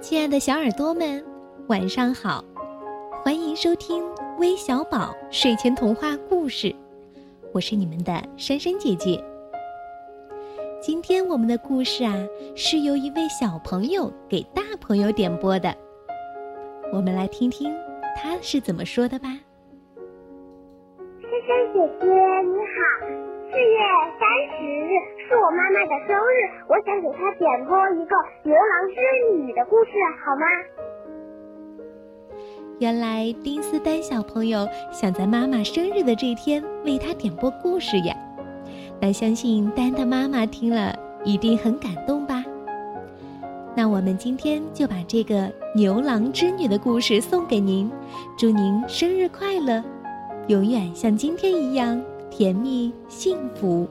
亲爱的小耳朵们，晚上好！欢迎收听微小宝睡前童话故事，我是你们的珊珊姐姐。今天我们的故事啊，是由一位小朋友给大朋友点播的，我们来听听他是怎么说的吧。珊珊姐姐你好，四月三十日。是我妈妈的生日，我想给她点播一个牛郎织女的故事，好吗？原来丁思丹小朋友想在妈妈生日的这天为她点播故事呀，那相信丹的妈妈听了一定很感动吧？那我们今天就把这个牛郎织女的故事送给您，祝您生日快乐，永远像今天一样甜蜜幸福。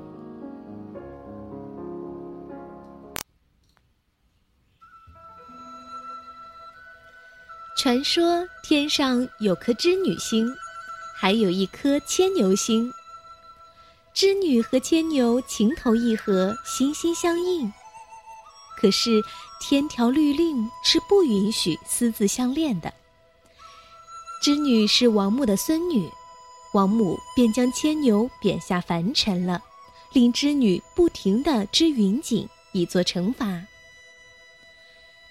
传说天上有颗织女星，还有一颗牵牛星。织女和牵牛情投意合，心心相印。可是天条律令是不允许私自相恋的。织女是王母的孙女，王母便将牵牛贬下凡尘了，令织女不停地织云锦，以作惩罚。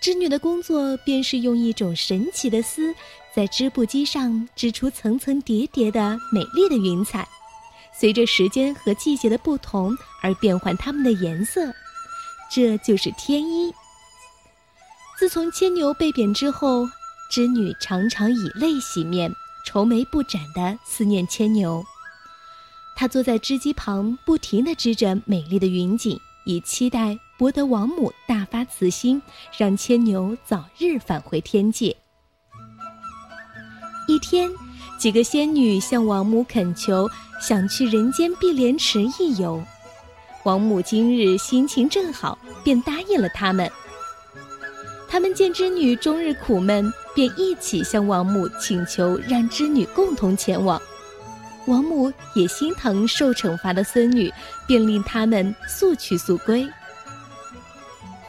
织女的工作便是用一种神奇的丝，在织布机上织出层层叠叠的美丽的云彩，随着时间和季节的不同而变换它们的颜色，这就是天衣。自从牵牛被贬之后，织女常常以泪洗面，愁眉不展地思念牵牛。她坐在织机旁，不停地织着美丽的云锦，以期待。博得王母大发慈心，让牵牛早日返回天界。一天，几个仙女向王母恳求，想去人间碧莲池一游。王母今日心情正好，便答应了他们。他们见织女终日苦闷，便一起向王母请求，让织女共同前往。王母也心疼受惩罚的孙女，便令他们速去速归。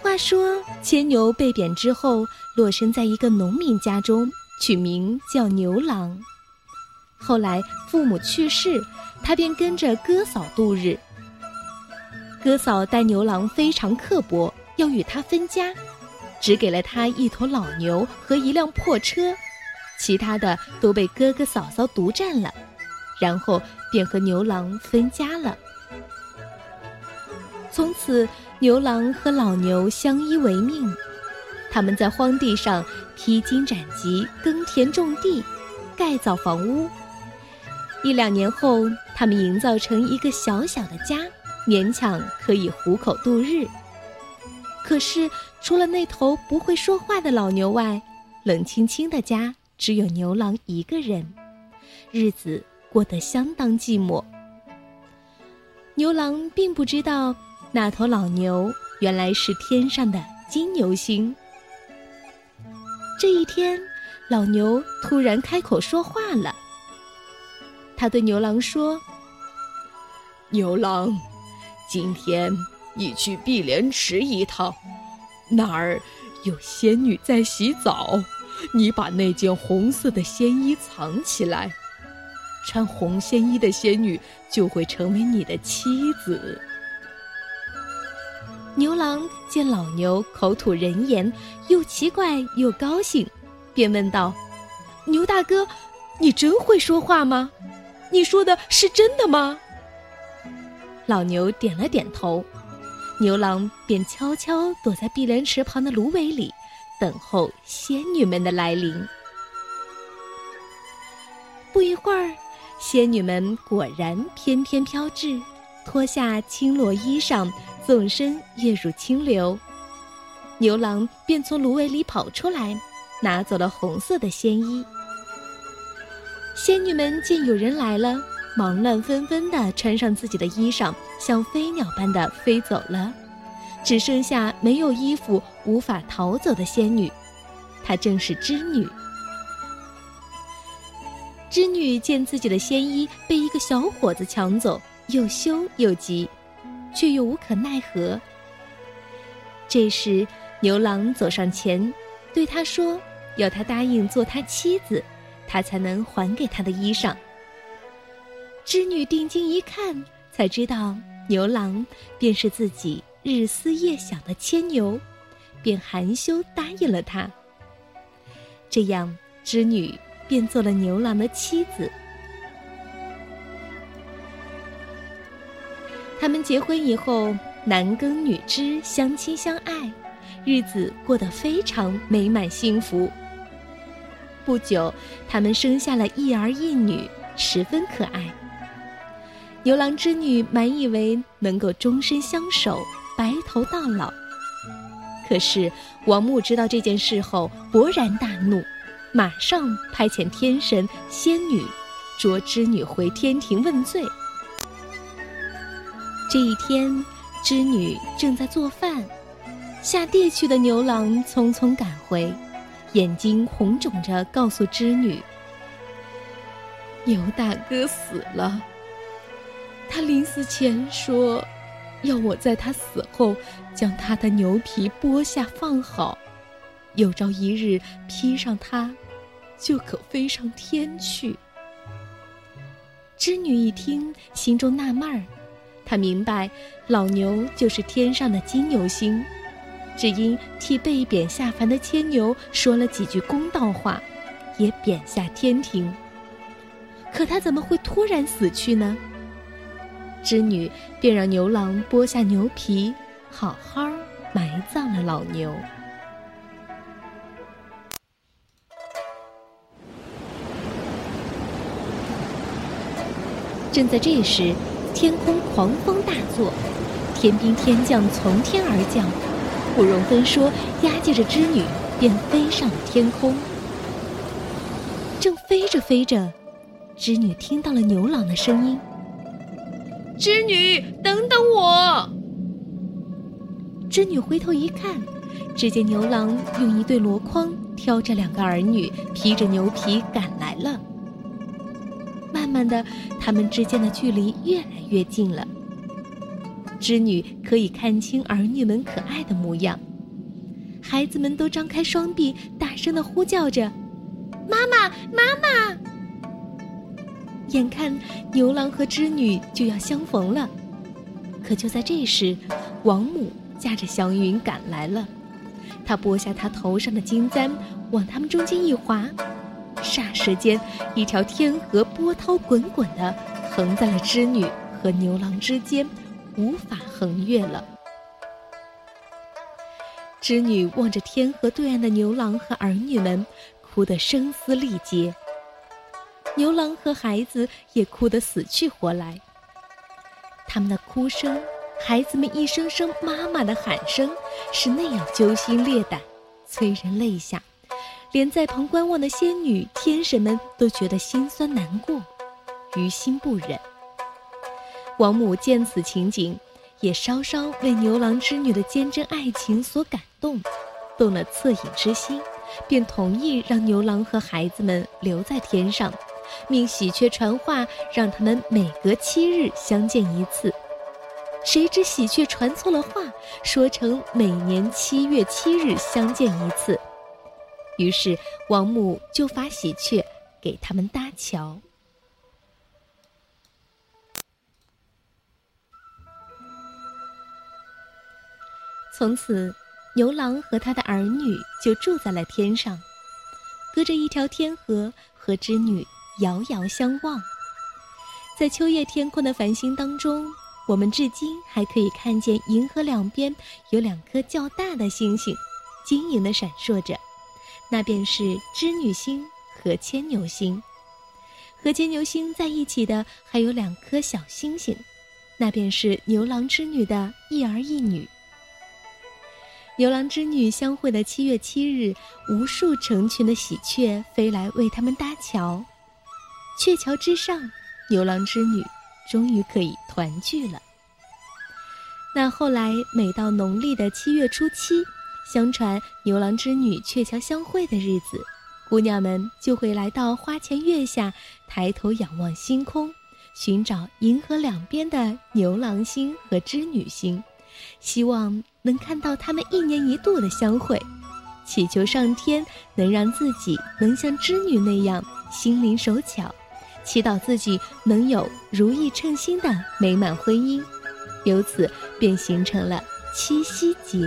话说，牵牛被贬之后，落生在一个农民家中，取名叫牛郎。后来父母去世，他便跟着哥嫂度日。哥嫂待牛郎非常刻薄，要与他分家，只给了他一头老牛和一辆破车，其他的都被哥哥嫂嫂独占了，然后便和牛郎分家了。从此。牛郎和老牛相依为命，他们在荒地上披荆斩棘、耕田种地、盖造房屋。一两年后，他们营造成一个小小的家，勉强可以糊口度日。可是，除了那头不会说话的老牛外，冷清清的家只有牛郎一个人，日子过得相当寂寞。牛郎并不知道。那头老牛原来是天上的金牛星。这一天，老牛突然开口说话了。他对牛郎说：“牛郎，今天你去碧莲池一趟，那儿有仙女在洗澡，你把那件红色的仙衣藏起来，穿红仙衣的仙女就会成为你的妻子。”牛郎见老牛口吐人言，又奇怪又高兴，便问道：“牛大哥，你真会说话吗？你说的是真的吗？”老牛点了点头，牛郎便悄悄躲在碧莲池旁的芦苇里，等候仙女们的来临。不一会儿，仙女们果然翩翩飘至，脱下青罗衣裳。纵身跃入清流，牛郎便从芦苇里跑出来，拿走了红色的仙衣。仙女们见有人来了，忙乱纷纷地穿上自己的衣裳，像飞鸟般的飞走了，只剩下没有衣服、无法逃走的仙女，她正是织女。织女见自己的仙衣被一个小伙子抢走，又羞又急。却又无可奈何。这时，牛郎走上前，对他说：“要他答应做他妻子，他才能还给他的衣裳。”织女定睛一看，才知道牛郎便是自己日思夜想的牵牛，便含羞答应了他。这样，织女便做了牛郎的妻子。他们结婚以后，男耕女织，相亲相爱，日子过得非常美满幸福。不久，他们生下了一儿一女，十分可爱。牛郎织女满以为能够终身相守，白头到老。可是王母知道这件事后，勃然大怒，马上派遣天神仙女，捉织女回天庭问罪。这一天，织女正在做饭，下地去的牛郎匆匆赶回，眼睛红肿着，告诉织女：“牛大哥死了。他临死前说，要我在他死后将他的牛皮剥下放好，有朝一日披上它，就可飞上天去。”织女一听，心中纳闷儿。他明白，老牛就是天上的金牛星，只因替被贬下凡的牵牛说了几句公道话，也贬下天庭。可他怎么会突然死去呢？织女便让牛郎剥下牛皮，好好埋葬了老牛。正在这时。天空狂风大作，天兵天将从天而降，不容分说，押解着织女便飞上了天空。正飞着飞着，织女听到了牛郎的声音：“织女，等等我！”织女回头一看，只见牛郎用一对箩筐挑着两个儿女，披着牛皮赶来了。慢慢的，他们之间的距离越来越近了。织女可以看清儿女们可爱的模样，孩子们都张开双臂，大声的呼叫着：“妈妈，妈妈！”眼看牛郎和织女就要相逢了，可就在这时，王母驾着祥云赶来了，她拨下她头上的金簪，往他们中间一划。霎时间，一条天河波涛滚滚的横在了织女和牛郎之间，无法横越了。织女望着天河对岸的牛郎和儿女们，哭得声嘶力竭；牛郎和孩子也哭得死去活来。他们的哭声，孩子们一声声妈妈的喊声，是那样揪心裂胆，催人泪下。连在旁观望的仙女、天神们都觉得心酸难过，于心不忍。王母见此情景，也稍稍为牛郎织女的坚贞爱情所感动，动了恻隐之心，便同意让牛郎和孩子们留在天上，命喜鹊传话，让他们每隔七日相见一次。谁知喜鹊传错了话，说成每年七月七日相见一次。于是，王母就罚喜鹊给他们搭桥。从此，牛郎和他的儿女就住在了天上，隔着一条天河，和织女遥遥相望。在秋夜天空的繁星当中，我们至今还可以看见银河两边有两颗较大的星星，晶莹的闪烁着。那便是织女星和牵牛星，和牵牛星在一起的还有两颗小星星，那便是牛郎织女的一儿一女。牛郎织女相会的七月七日，无数成群的喜鹊飞来为他们搭桥，鹊桥之上，牛郎织女终于可以团聚了。那后来，每到农历的七月初七。相传牛郎织女鹊桥相会的日子，姑娘们就会来到花前月下，抬头仰望星空，寻找银河两边的牛郎星和织女星，希望能看到他们一年一度的相会，祈求上天能让自己能像织女那样心灵手巧，祈祷自己能有如意称心的美满婚姻，由此便形成了七夕节。